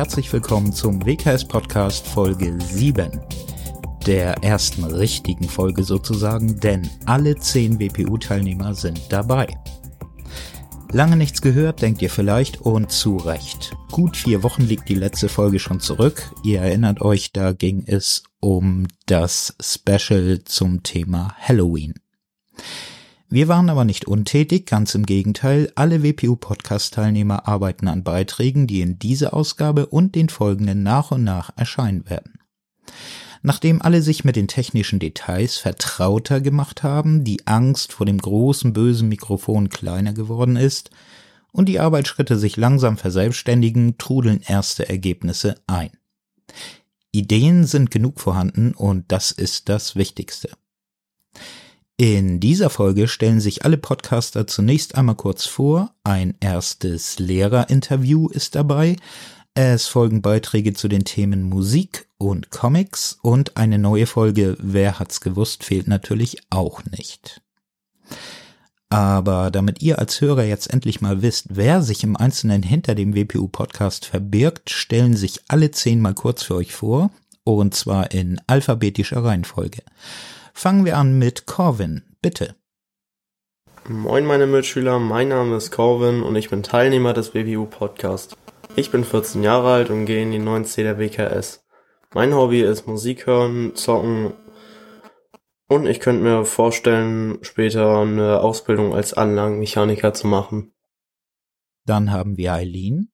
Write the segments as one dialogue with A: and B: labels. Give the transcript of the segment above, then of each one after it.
A: Herzlich willkommen zum WKS Podcast Folge 7. Der ersten richtigen Folge sozusagen, denn alle 10 WPU-Teilnehmer sind dabei. Lange nichts gehört, denkt ihr vielleicht, und zu Recht. Gut vier Wochen liegt die letzte Folge schon zurück. Ihr erinnert euch, da ging es um das Special zum Thema Halloween. Wir waren aber nicht untätig, ganz im Gegenteil, alle WPU-Podcast-Teilnehmer arbeiten an Beiträgen, die in dieser Ausgabe und den folgenden nach und nach erscheinen werden. Nachdem alle sich mit den technischen Details vertrauter gemacht haben, die Angst vor dem großen bösen Mikrofon kleiner geworden ist und die Arbeitsschritte sich langsam verselbstständigen, trudeln erste Ergebnisse ein. Ideen sind genug vorhanden und das ist das Wichtigste. In dieser Folge stellen sich alle Podcaster zunächst einmal kurz vor. Ein erstes Lehrerinterview ist dabei. Es folgen Beiträge zu den Themen Musik und Comics und eine neue Folge Wer hat's gewusst fehlt natürlich auch nicht. Aber damit ihr als Hörer jetzt endlich mal wisst, wer sich im Einzelnen hinter dem WPU Podcast verbirgt, stellen sich alle zehn mal kurz für euch vor, und zwar in alphabetischer Reihenfolge. Fangen wir an mit Corvin, bitte.
B: Moin meine Mitschüler, mein Name ist Corvin und ich bin Teilnehmer des WWU Podcast. Ich bin 14 Jahre alt und gehe in die 9C der WKS. Mein Hobby ist Musik hören, zocken und ich könnte mir vorstellen, später eine Ausbildung als Anlagenmechaniker zu machen.
A: Dann haben wir Eileen.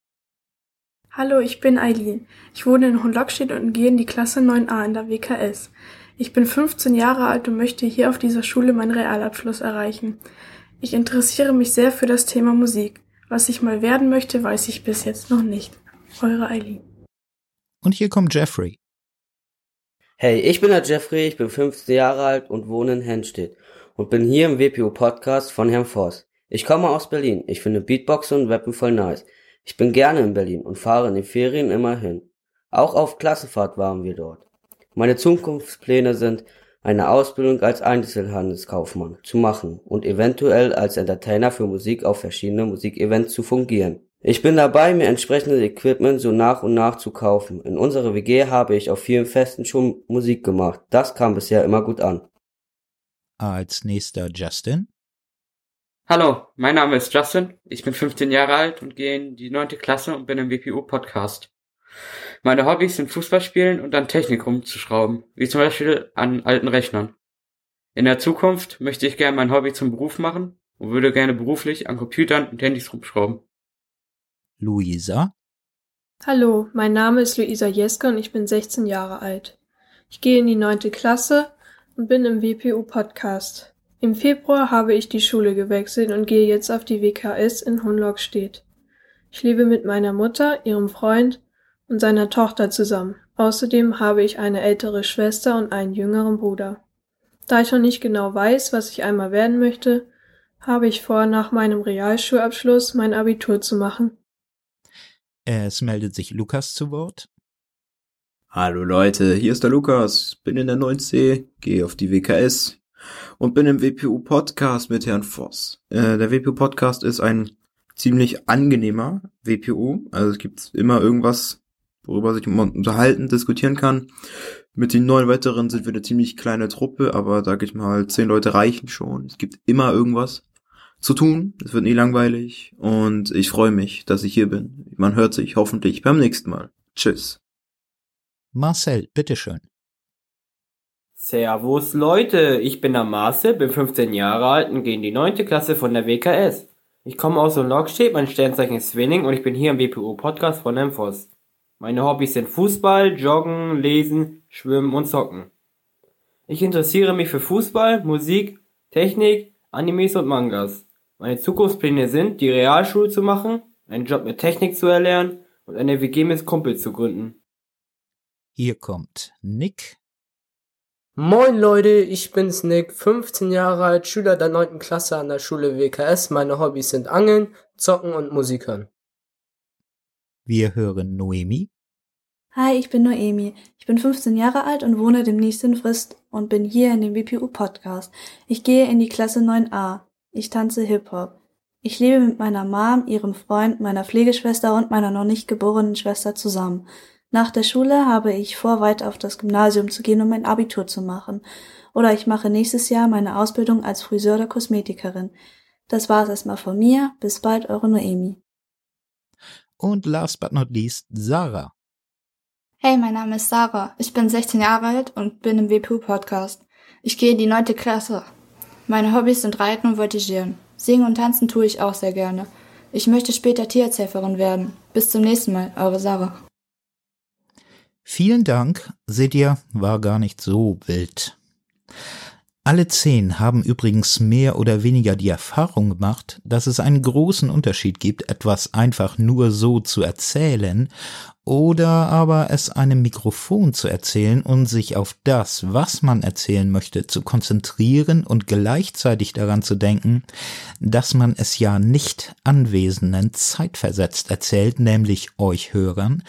C: Hallo, ich bin Eileen. Ich wohne in Hohenlockstedt und gehe in die Klasse 9a in der WKS. Ich bin 15 Jahre alt und möchte hier auf dieser Schule meinen Realabschluss erreichen. Ich interessiere mich sehr für das Thema Musik. Was ich mal werden möchte, weiß ich bis jetzt noch nicht. Eure Eileen.
A: Und hier kommt Jeffrey.
D: Hey, ich bin der Jeffrey, ich bin 15 Jahre alt und wohne in Henstedt und bin hier im WPO Podcast von Herrn Voss. Ich komme aus Berlin. Ich finde Beatboxen und Rappen voll nice. Ich bin gerne in Berlin und fahre in den Ferien immer hin. Auch auf Klassenfahrt waren wir dort. Meine Zukunftspläne sind, eine Ausbildung als Einzelhandelskaufmann zu machen und eventuell als Entertainer für Musik auf verschiedene Musikevents zu fungieren. Ich bin dabei, mir entsprechendes Equipment so nach und nach zu kaufen. In unserer WG habe ich auf vielen Festen schon Musik gemacht. Das kam bisher immer gut an.
A: Als nächster Justin.
E: Hallo, mein Name ist Justin. Ich bin 15 Jahre alt und gehe in die neunte Klasse und bin im WPU Podcast. Meine Hobbys sind Fußball spielen und an Technik rumzuschrauben, wie zum Beispiel an alten Rechnern. In der Zukunft möchte ich gerne mein Hobby zum Beruf machen und würde gerne beruflich an Computern und Handys rumschrauben.
A: Luisa.
F: Hallo, mein Name ist Luisa Jeske und ich bin 16 Jahre alt. Ich gehe in die neunte Klasse und bin im WPU Podcast. Im Februar habe ich die Schule gewechselt und gehe jetzt auf die WKS in Hunlockstedt. Ich lebe mit meiner Mutter, ihrem Freund und seiner Tochter zusammen. Außerdem habe ich eine ältere Schwester und einen jüngeren Bruder. Da ich noch nicht genau weiß, was ich einmal werden möchte, habe ich vor, nach meinem Realschulabschluss mein Abitur zu machen.
A: Es meldet sich Lukas zu Wort.
G: Hallo Leute, hier ist der Lukas, bin in der 9C, gehe auf die WKS und bin im WPU Podcast mit Herrn Voss. Äh, der WPU Podcast ist ein ziemlich angenehmer WPU, also es gibt immer irgendwas worüber sich man unterhalten, diskutieren kann. Mit den neun weiteren sind wir eine ziemlich kleine Truppe, aber sag ich mal, zehn Leute reichen schon. Es gibt immer irgendwas zu tun. Es wird nie langweilig und ich freue mich, dass ich hier bin. Man hört sich hoffentlich beim nächsten Mal. Tschüss.
A: Marcel, bitteschön.
H: Servus Leute, ich bin der Marcel, bin 15 Jahre alt und gehe in die neunte Klasse von der WKS. Ich komme aus Logstedt, mein Sternzeichen ist Swinning und ich bin hier im WPO Podcast von Emphos. Meine Hobbys sind Fußball, Joggen, Lesen, Schwimmen und Zocken. Ich interessiere mich für Fußball, Musik, Technik, Animes und Mangas. Meine Zukunftspläne sind, die Realschule zu machen, einen Job mit Technik zu erlernen und eine WG mit Kumpels zu gründen.
A: Hier kommt Nick.
I: Moin Leute, ich bin's Nick, 15 Jahre alt, Schüler der 9. Klasse an der Schule WKS. Meine Hobbys sind Angeln, Zocken und Musik hören.
A: Wir hören Noemi.
J: Hi, ich bin Noemi. Ich bin 15 Jahre alt und wohne demnächst in Frist und bin hier in dem WPU Podcast. Ich gehe in die Klasse 9a. Ich tanze Hip-Hop. Ich lebe mit meiner Mom, ihrem Freund, meiner Pflegeschwester und meiner noch nicht geborenen Schwester zusammen. Nach der Schule habe ich vor, weiter auf das Gymnasium zu gehen, um mein Abitur zu machen. Oder ich mache nächstes Jahr meine Ausbildung als Friseur oder Kosmetikerin. Das war's erstmal von mir. Bis bald, eure Noemi.
A: Und last but not least, Sarah.
K: Hey, mein Name ist Sarah. Ich bin 16 Jahre alt und bin im WPU-Podcast. Ich gehe in die neunte Klasse. Meine Hobbys sind Reiten und Voltigieren. Singen und tanzen tue ich auch sehr gerne. Ich möchte später Tierarzthelferin werden. Bis zum nächsten Mal, eure Sarah.
A: Vielen Dank. Seht ihr, war gar nicht so wild. Alle zehn haben übrigens mehr oder weniger die Erfahrung gemacht, dass es einen großen Unterschied gibt, etwas einfach nur so zu erzählen oder aber es einem Mikrofon zu erzählen und sich auf das, was man erzählen möchte, zu konzentrieren und gleichzeitig daran zu denken, dass man es ja nicht Anwesenden zeitversetzt erzählt, nämlich euch Hörern,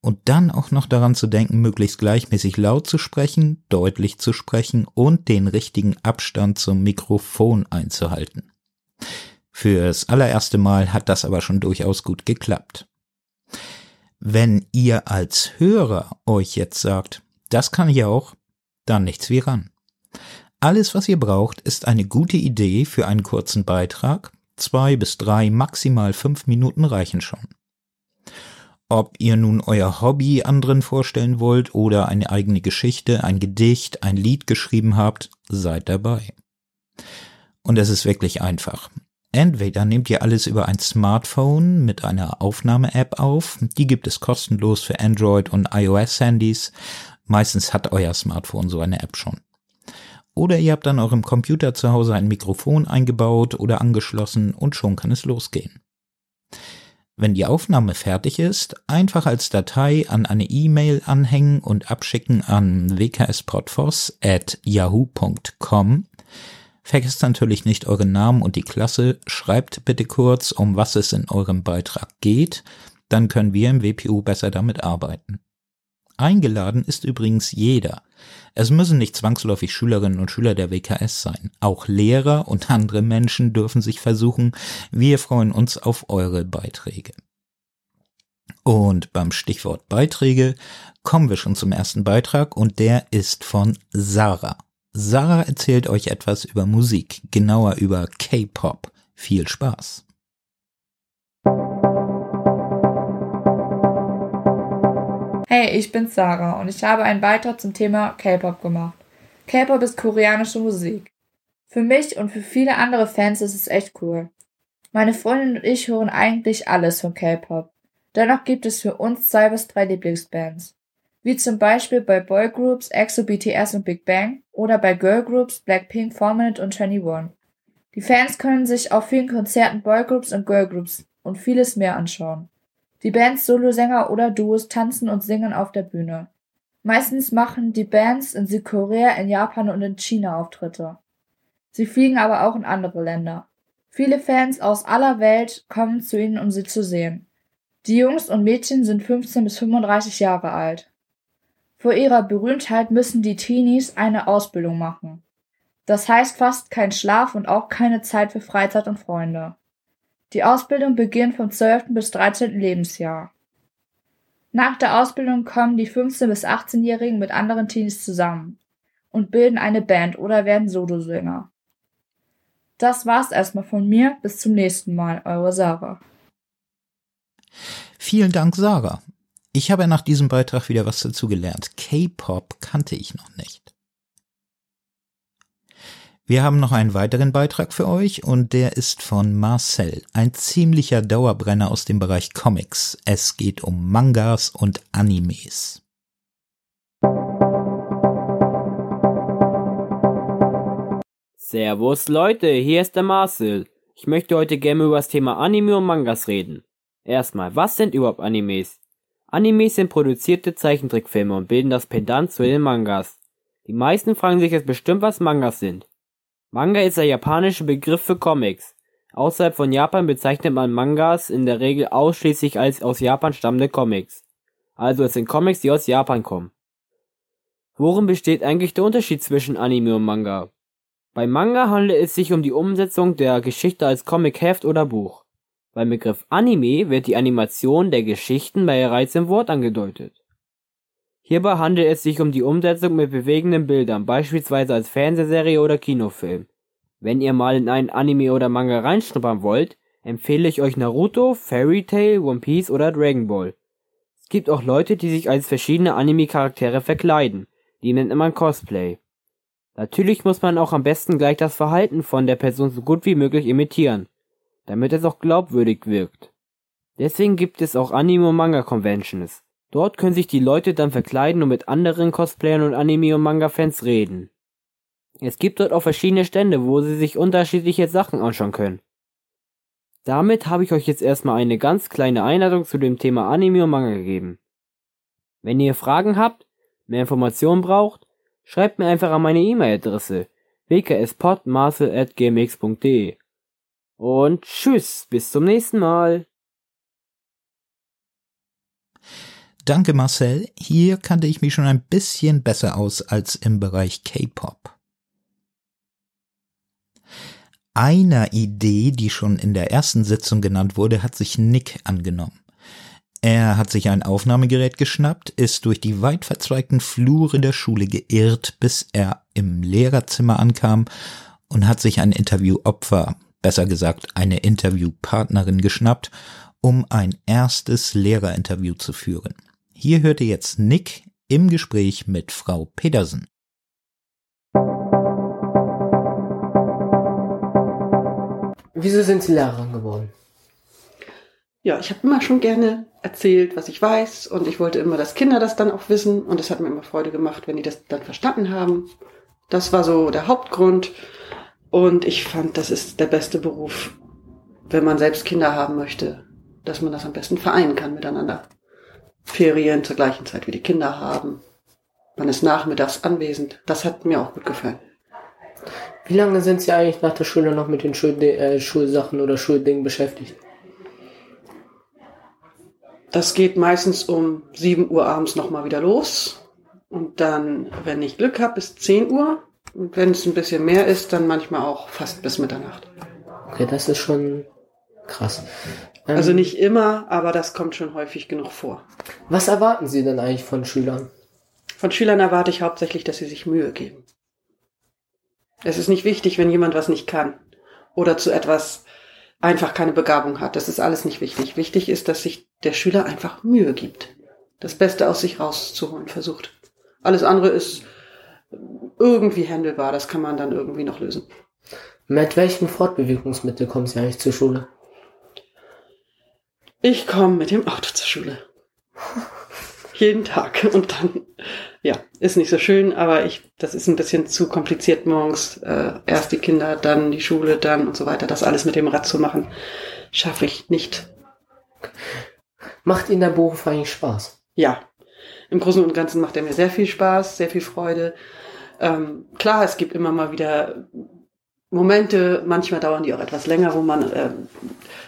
A: und dann auch noch daran zu denken, möglichst gleichmäßig laut zu sprechen, deutlich zu sprechen und den richtigen Abstand zum Mikrofon einzuhalten. Fürs allererste Mal hat das aber schon durchaus gut geklappt. Wenn ihr als Hörer euch jetzt sagt, das kann ich auch, dann nichts wie ran. Alles, was ihr braucht, ist eine gute Idee für einen kurzen Beitrag. Zwei bis drei, maximal fünf Minuten reichen schon. Ob ihr nun euer Hobby anderen vorstellen wollt oder eine eigene Geschichte, ein Gedicht, ein Lied geschrieben habt, seid dabei. Und es ist wirklich einfach. Entweder nehmt ihr alles über ein Smartphone mit einer Aufnahme-App auf, die gibt es kostenlos für Android und iOS-Handys. Meistens hat euer Smartphone so eine App schon. Oder ihr habt an eurem Computer zu Hause ein Mikrofon eingebaut oder angeschlossen und schon kann es losgehen. Wenn die Aufnahme fertig ist, einfach als Datei an eine E-Mail anhängen und abschicken an wkspodfos at yahoo.com. Vergesst natürlich nicht euren Namen und die Klasse, schreibt bitte kurz, um was es in eurem Beitrag geht, dann können wir im WPU besser damit arbeiten. Eingeladen ist übrigens jeder. Es müssen nicht zwangsläufig Schülerinnen und Schüler der WKS sein. Auch Lehrer und andere Menschen dürfen sich versuchen. Wir freuen uns auf eure Beiträge. Und beim Stichwort Beiträge kommen wir schon zum ersten Beitrag und der ist von Sarah. Sarah erzählt euch etwas über Musik, genauer über K-Pop. Viel Spaß.
L: Hey, ich bin Sarah und ich habe einen Beitrag zum Thema K-Pop gemacht. K-Pop ist koreanische Musik. Für mich und für viele andere Fans ist es echt cool. Meine Freundin und ich hören eigentlich alles von K-Pop. Dennoch gibt es für uns zwei bis drei Lieblingsbands. Wie zum Beispiel bei Boygroups EXO, BTS und Big Bang oder bei Girlgroups Blackpink, Fortnite und 21. Die Fans können sich auf vielen Konzerten Boygroups und Girlgroups und vieles mehr anschauen. Die Bands, Solosänger oder Duos tanzen und singen auf der Bühne. Meistens machen die Bands in Südkorea, in Japan und in China Auftritte. Sie fliegen aber auch in andere Länder. Viele Fans aus aller Welt kommen zu ihnen, um sie zu sehen. Die Jungs und Mädchen sind 15 bis 35 Jahre alt. Vor ihrer Berühmtheit müssen die Teenies eine Ausbildung machen. Das heißt fast kein Schlaf und auch keine Zeit für Freizeit und Freunde. Die Ausbildung beginnt vom 12. bis 13. Lebensjahr. Nach der Ausbildung kommen die 15- bis 18-Jährigen mit anderen Teenies zusammen und bilden eine Band oder werden Solosänger. Das war's erstmal von mir. Bis zum nächsten Mal. Eure Sarah.
A: Vielen Dank, Sarah. Ich habe nach diesem Beitrag wieder was dazu gelernt. K-Pop kannte ich noch nicht. Wir haben noch einen weiteren Beitrag für euch und der ist von Marcel, ein ziemlicher Dauerbrenner aus dem Bereich Comics. Es geht um Mangas und Animes.
H: Servus Leute, hier ist der Marcel. Ich möchte heute gerne über das Thema Anime und Mangas reden. Erstmal, was sind überhaupt Animes? Animes sind produzierte Zeichentrickfilme und bilden das Pendant zu den Mangas. Die meisten fragen sich jetzt bestimmt, was Mangas sind. Manga ist der japanische Begriff für Comics. Außerhalb von Japan bezeichnet man Mangas in der Regel ausschließlich als aus Japan stammende Comics. Also es sind Comics, die aus Japan kommen. Worin besteht eigentlich der Unterschied zwischen Anime und Manga? Bei Manga handelt es sich um die Umsetzung der Geschichte als Comic-Heft oder Buch. Beim Begriff Anime wird die Animation der Geschichten bereits im Wort angedeutet. Hierbei handelt es sich um die Umsetzung mit bewegenden Bildern, beispielsweise als Fernsehserie oder Kinofilm. Wenn ihr mal in einen Anime oder Manga reinschnuppern wollt, empfehle ich euch Naruto, Fairy Tail, One Piece oder Dragon Ball. Es gibt auch Leute, die sich als verschiedene Anime-Charaktere verkleiden. Die nennt man Cosplay. Natürlich muss man auch am besten gleich das Verhalten von der Person so gut wie möglich imitieren damit es auch glaubwürdig wirkt. Deswegen gibt es auch Anime- und Manga-Conventions. Dort können sich die Leute dann verkleiden und mit anderen Cosplayern und Anime- und Manga-Fans reden. Es gibt dort auch verschiedene Stände, wo sie sich unterschiedliche Sachen anschauen können. Damit habe ich euch jetzt erstmal eine ganz kleine Einladung zu dem Thema Anime und Manga gegeben. Wenn ihr Fragen habt, mehr Informationen braucht, schreibt mir einfach an meine E-Mail-Adresse wkspodmarcel.gmx.de und tschüss, bis zum nächsten Mal.
A: Danke Marcel, hier kannte ich mich schon ein bisschen besser aus als im Bereich K-Pop. Einer Idee, die schon in der ersten Sitzung genannt wurde, hat sich Nick angenommen. Er hat sich ein Aufnahmegerät geschnappt, ist durch die weit verzweigten Flure der Schule geirrt, bis er im Lehrerzimmer ankam und hat sich ein Interviewopfer besser gesagt eine Interviewpartnerin geschnappt, um ein erstes Lehrerinterview zu führen. Hier hörte jetzt Nick im Gespräch mit Frau Pedersen.
I: Wieso sind Sie Lehrerin geworden?
M: Ja, ich habe immer schon gerne erzählt, was ich weiß und ich wollte immer, dass Kinder das dann auch wissen und es hat mir immer Freude gemacht, wenn die das dann verstanden haben. Das war so der Hauptgrund. Und ich fand, das ist der beste Beruf, wenn man selbst Kinder haben möchte, dass man das am besten vereinen kann miteinander. Ferien zur gleichen Zeit wie die Kinder haben. Man ist nachmittags anwesend. Das hat mir auch gut gefallen.
I: Wie lange sind Sie eigentlich nach der Schule noch mit den Schul äh, Schulsachen oder Schuldingen beschäftigt?
M: Das geht meistens um 7 Uhr abends nochmal wieder los. Und dann, wenn ich Glück habe, bis 10 Uhr. Und wenn es ein bisschen mehr ist, dann manchmal auch fast bis Mitternacht.
I: Okay, das ist schon krass.
M: Ähm, also nicht immer, aber das kommt schon häufig genug vor.
I: Was erwarten Sie denn eigentlich von Schülern?
M: Von Schülern erwarte ich hauptsächlich, dass sie sich Mühe geben. Es ist nicht wichtig, wenn jemand was nicht kann oder zu etwas einfach keine Begabung hat. Das ist alles nicht wichtig. Wichtig ist, dass sich der Schüler einfach Mühe gibt. Das Beste aus sich rauszuholen versucht. Alles andere ist irgendwie handelbar. Das kann man dann irgendwie noch lösen.
I: Mit welchem Fortbewegungsmittel kommen Sie eigentlich zur Schule?
M: Ich komme mit dem Auto zur Schule. Jeden Tag. Und dann, ja, ist nicht so schön, aber ich, das ist ein bisschen zu kompliziert morgens. Äh, erst die Kinder, dann die Schule, dann und so weiter. Das alles mit dem Rad zu machen, schaffe ich nicht.
I: Macht Ihnen der Beruf eigentlich Spaß?
M: Ja. Im Großen und Ganzen macht er mir sehr viel Spaß, sehr viel Freude. Ähm, klar, es gibt immer mal wieder Momente, manchmal dauern die auch etwas länger, wo man äh,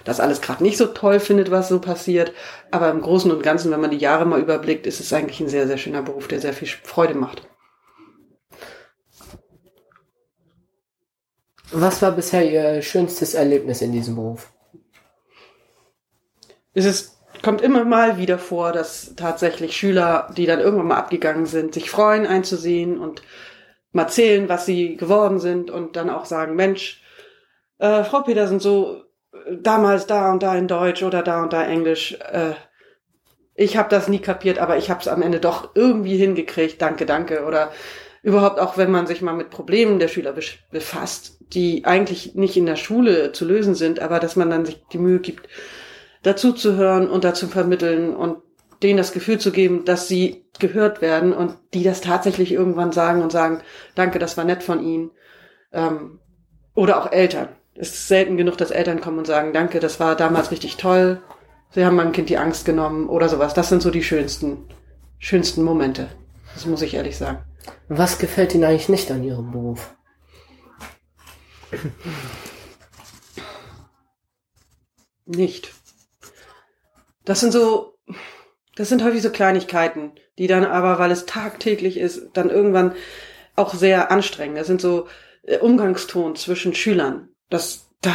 M: das alles gerade nicht so toll findet, was so passiert. Aber im Großen und Ganzen, wenn man die Jahre mal überblickt, ist es eigentlich ein sehr, sehr schöner Beruf, der sehr viel Freude macht.
I: Was war bisher Ihr schönstes Erlebnis in diesem Beruf?
M: Es ist, kommt immer mal wieder vor, dass tatsächlich Schüler, die dann irgendwann mal abgegangen sind, sich freuen einzusehen und mal zählen, was sie geworden sind und dann auch sagen, Mensch, äh, Frau Petersen, so äh, damals da und da in Deutsch oder da und da Englisch, äh, ich habe das nie kapiert, aber ich habe es am Ende doch irgendwie hingekriegt, danke, danke. Oder überhaupt auch, wenn man sich mal mit Problemen der Schüler befasst, die eigentlich nicht in der Schule zu lösen sind, aber dass man dann sich die Mühe gibt, dazu zu hören und dazu vermitteln und denen das Gefühl zu geben, dass sie gehört werden und die das tatsächlich irgendwann sagen und sagen, danke, das war nett von Ihnen. Ähm, oder auch Eltern. Es ist selten genug, dass Eltern kommen und sagen, danke, das war damals richtig toll. Sie haben meinem Kind die Angst genommen oder sowas. Das sind so die schönsten, schönsten Momente. Das muss ich ehrlich sagen.
I: Was gefällt Ihnen eigentlich nicht an Ihrem Beruf?
M: Nicht. Das sind so, das sind häufig so Kleinigkeiten, die dann aber, weil es tagtäglich ist, dann irgendwann auch sehr anstrengend. Das sind so äh, Umgangston zwischen Schülern. Das, da,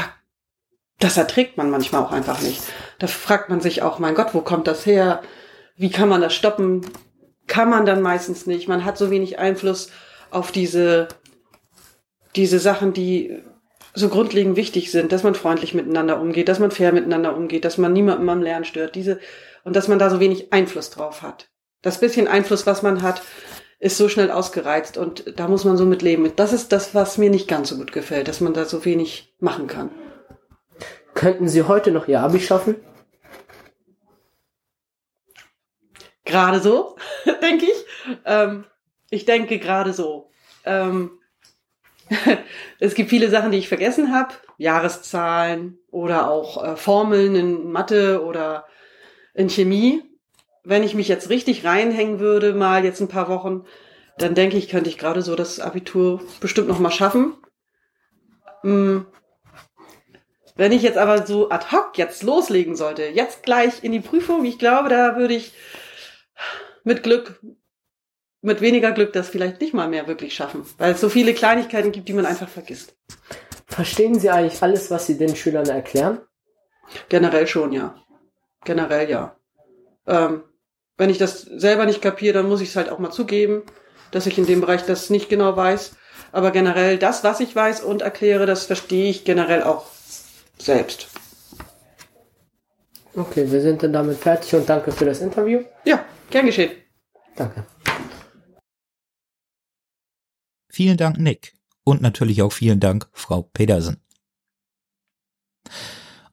M: das erträgt man manchmal auch einfach nicht. Da fragt man sich auch, mein Gott, wo kommt das her? Wie kann man das stoppen? Kann man dann meistens nicht. Man hat so wenig Einfluss auf diese, diese Sachen, die so grundlegend wichtig sind, dass man freundlich miteinander umgeht, dass man fair miteinander umgeht, dass man niemandem am Lernen stört, diese, und dass man da so wenig Einfluss drauf hat. Das bisschen Einfluss, was man hat, ist so schnell ausgereizt und da muss man so mit leben. Das ist das, was mir nicht ganz so gut gefällt, dass man da so wenig machen kann.
I: Könnten Sie heute noch Ihr Abi schaffen?
M: Gerade so, denke ich. Ähm, ich denke gerade so. Ähm, es gibt viele Sachen, die ich vergessen habe. Jahreszahlen oder auch äh, Formeln in Mathe oder in Chemie. Wenn ich mich jetzt richtig reinhängen würde, mal jetzt ein paar Wochen, dann denke ich, könnte ich gerade so das Abitur bestimmt noch mal schaffen. Hm. Wenn ich jetzt aber so ad hoc jetzt loslegen sollte, jetzt gleich in die Prüfung, ich glaube, da würde ich mit Glück, mit weniger Glück das vielleicht nicht mal mehr wirklich schaffen, weil es so viele Kleinigkeiten gibt, die man einfach vergisst.
I: Verstehen Sie eigentlich alles, was Sie den Schülern erklären?
M: Generell schon, ja. Generell ja. Ähm, wenn ich das selber nicht kapiere, dann muss ich es halt auch mal zugeben, dass ich in dem Bereich das nicht genau weiß. Aber generell das, was ich weiß und erkläre, das verstehe ich generell auch selbst.
I: Okay, wir sind dann damit fertig und danke für das Interview.
M: Ja, gern geschehen.
I: Danke.
A: Vielen Dank, Nick. Und natürlich auch vielen Dank, Frau Pedersen.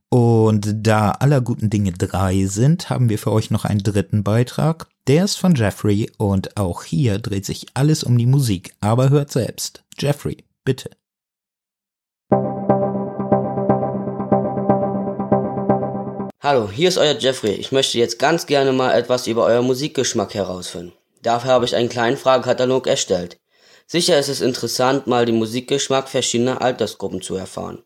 A: Und da aller guten Dinge drei sind, haben wir für euch noch einen dritten Beitrag. Der ist von Jeffrey und auch hier dreht sich alles um die Musik, aber hört selbst. Jeffrey, bitte.
D: Hallo, hier ist euer Jeffrey. Ich möchte jetzt ganz gerne mal etwas über euer Musikgeschmack herausfinden. Dafür habe ich einen kleinen Fragekatalog erstellt. Sicher ist es interessant, mal den Musikgeschmack verschiedener Altersgruppen zu erfahren.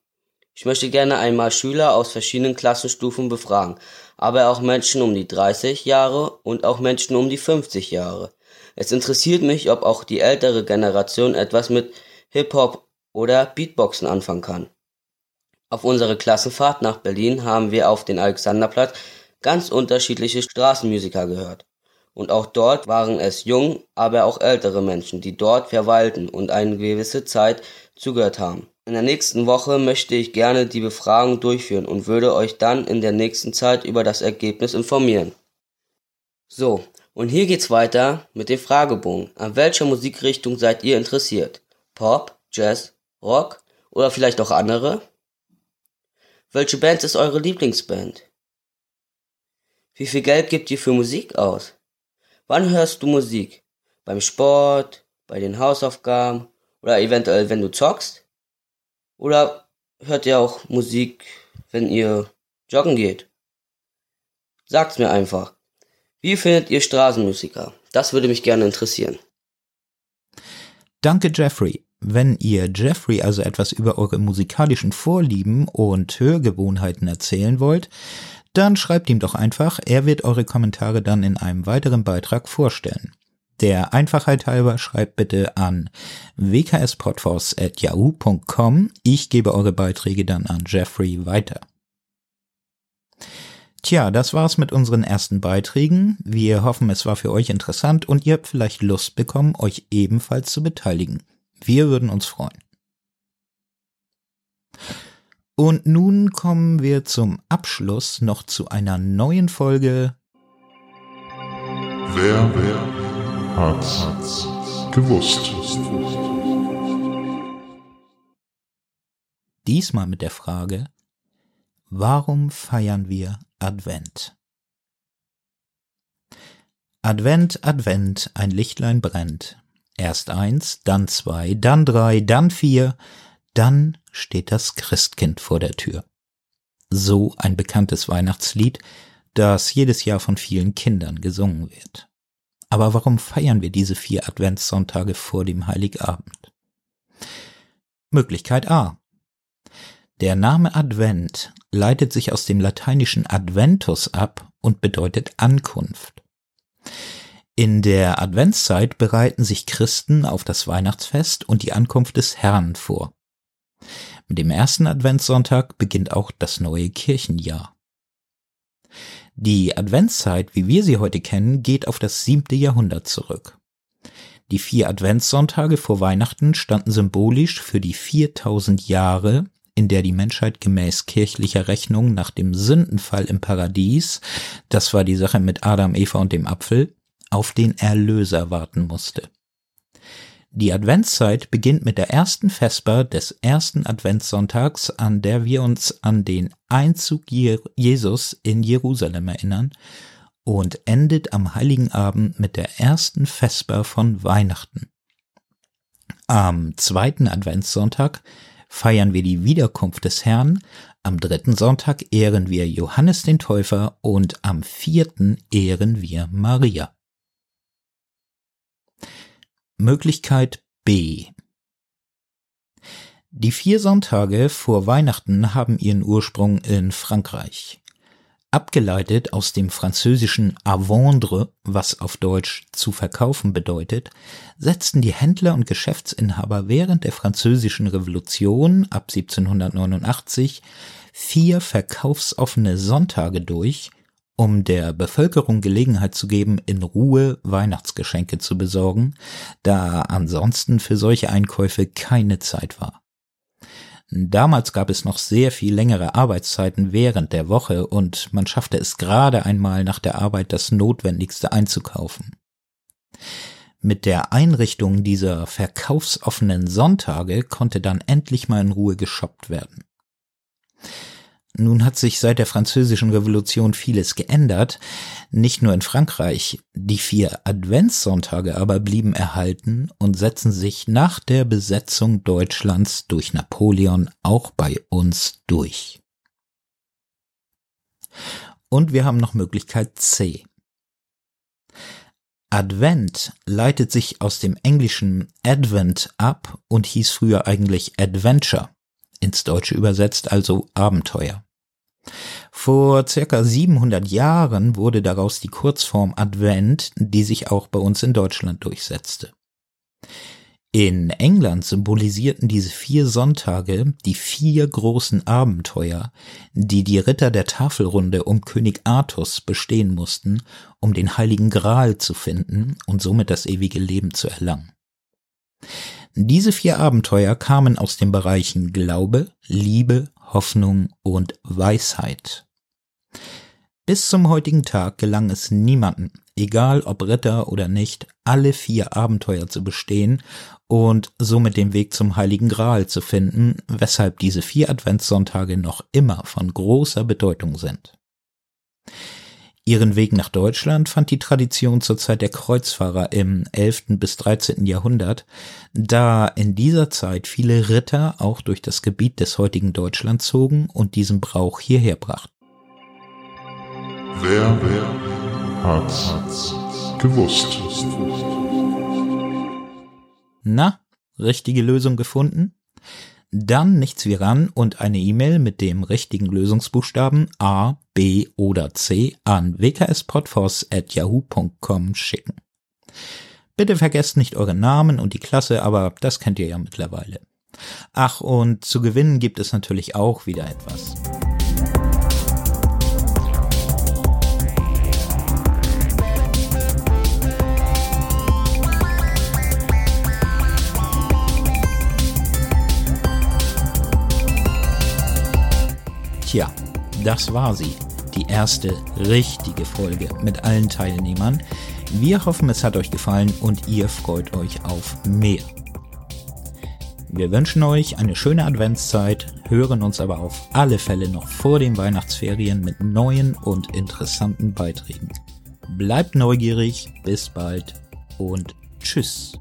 D: Ich möchte gerne einmal Schüler aus verschiedenen Klassenstufen befragen, aber auch Menschen um die 30 Jahre und auch Menschen um die 50 Jahre. Es interessiert mich, ob auch die ältere Generation etwas mit Hip-Hop oder Beatboxen anfangen kann. Auf unserer Klassenfahrt nach Berlin haben wir auf den Alexanderplatz ganz unterschiedliche Straßenmusiker gehört. Und auch dort waren es jung, aber auch ältere Menschen, die dort verweilten und eine gewisse Zeit zugehört haben. In der nächsten Woche möchte ich gerne die Befragung durchführen und würde euch dann in der nächsten Zeit über das Ergebnis informieren. So, und hier geht's weiter mit dem Fragebogen. An welcher Musikrichtung seid ihr interessiert? Pop, Jazz, Rock oder vielleicht auch andere? Welche Band ist eure Lieblingsband? Wie viel Geld gebt ihr für Musik aus? Wann hörst du Musik? Beim Sport, bei den Hausaufgaben oder eventuell wenn du zockst? Oder hört ihr auch Musik, wenn ihr joggen geht? Sagt's mir einfach. Wie findet ihr Straßenmusiker? Das würde mich gerne interessieren.
A: Danke, Jeffrey. Wenn ihr Jeffrey also etwas über eure musikalischen Vorlieben und Hörgewohnheiten erzählen wollt, dann schreibt ihm doch einfach, er wird eure Kommentare dann in einem weiteren Beitrag vorstellen. Der Einfachheit halber schreibt bitte an wkspodforce.yahoo.com. Ich gebe eure Beiträge dann an Jeffrey weiter. Tja, das war's mit unseren ersten Beiträgen. Wir hoffen, es war für euch interessant und ihr habt vielleicht Lust bekommen, euch ebenfalls zu beteiligen. Wir würden uns freuen. Und nun kommen wir zum Abschluss noch zu einer neuen Folge.
N: Wer, wer hat's gewusst?
A: Diesmal mit der Frage, warum feiern wir Advent? Advent, Advent, ein Lichtlein brennt. Erst eins, dann zwei, dann drei, dann vier, dann steht das Christkind vor der Tür. So ein bekanntes Weihnachtslied, das jedes Jahr von vielen Kindern gesungen wird. Aber warum feiern wir diese vier Adventssonntage vor dem Heiligabend? Möglichkeit A. Der Name Advent leitet sich aus dem lateinischen Adventus ab und bedeutet Ankunft. In der Adventszeit bereiten sich Christen auf das Weihnachtsfest und die Ankunft des Herrn vor. Mit dem ersten Adventssonntag beginnt auch das neue Kirchenjahr. Die Adventszeit, wie wir sie heute kennen, geht auf das siebte Jahrhundert zurück. Die vier Adventssonntage vor Weihnachten standen symbolisch für die 4000 Jahre, in der die Menschheit gemäß kirchlicher Rechnung nach dem Sündenfall im Paradies, das war die Sache mit Adam, Eva und dem Apfel, auf den Erlöser warten musste. Die Adventszeit beginnt mit der ersten Vesper des ersten Adventssonntags, an der wir uns an den Einzug Jesus in Jerusalem erinnern und endet am heiligen Abend mit der ersten Vesper von Weihnachten. Am zweiten Adventssonntag feiern wir die Wiederkunft des Herrn, am dritten Sonntag ehren wir Johannes den Täufer und am vierten ehren wir Maria. Möglichkeit B Die vier Sonntage vor Weihnachten haben ihren Ursprung in Frankreich. Abgeleitet aus dem französischen à vendre, was auf Deutsch zu verkaufen bedeutet, setzten die Händler und Geschäftsinhaber während der französischen Revolution ab 1789 vier verkaufsoffene Sonntage durch, um der Bevölkerung Gelegenheit zu geben, in Ruhe Weihnachtsgeschenke zu besorgen, da ansonsten für solche Einkäufe keine Zeit war. Damals gab es noch sehr viel längere Arbeitszeiten während der Woche und man schaffte es gerade einmal nach der Arbeit das Notwendigste einzukaufen. Mit der Einrichtung dieser verkaufsoffenen Sonntage konnte dann endlich mal in Ruhe geshoppt werden. Nun hat sich seit der französischen Revolution vieles geändert, nicht nur in Frankreich. Die vier Adventssonntage aber blieben erhalten und setzen sich nach der Besetzung Deutschlands durch Napoleon auch bei uns durch. Und wir haben noch Möglichkeit C. Advent leitet sich aus dem englischen Advent ab und hieß früher eigentlich Adventure, ins Deutsche übersetzt also Abenteuer. Vor circa 700 Jahren wurde daraus die Kurzform Advent, die sich auch bei uns in Deutschland durchsetzte. In England symbolisierten diese vier Sonntage die vier großen Abenteuer, die die Ritter der Tafelrunde um König Artus bestehen mussten, um den heiligen Gral zu finden und somit das ewige Leben zu erlangen. Diese vier Abenteuer kamen aus den Bereichen Glaube, Liebe, Hoffnung und Weisheit. Bis zum heutigen Tag gelang es niemanden, egal ob Ritter oder nicht, alle vier Abenteuer zu bestehen und somit den Weg zum Heiligen Gral zu finden, weshalb diese vier Adventssonntage noch immer von großer Bedeutung sind. Ihren Weg nach Deutschland fand die Tradition zur Zeit der Kreuzfahrer im 11. bis 13. Jahrhundert, da in dieser Zeit viele Ritter auch durch das Gebiet des heutigen Deutschland zogen und diesen Brauch hierher brachten.
N: Wer, wer hat's gewusst?
A: Na, richtige Lösung gefunden? Dann nichts wie ran und eine E-Mail mit dem richtigen Lösungsbuchstaben A, B oder C an wkspodforce.yahoo.com schicken. Bitte vergesst nicht eure Namen und die Klasse, aber das kennt ihr ja mittlerweile. Ach, und zu gewinnen gibt es natürlich auch wieder etwas. das war sie. Die erste richtige Folge mit allen Teilnehmern. Wir hoffen, es hat euch gefallen und ihr freut euch auf mehr. Wir wünschen euch eine schöne Adventszeit, hören uns aber auf alle Fälle noch vor den Weihnachtsferien mit neuen und interessanten Beiträgen. Bleibt neugierig, bis bald und tschüss.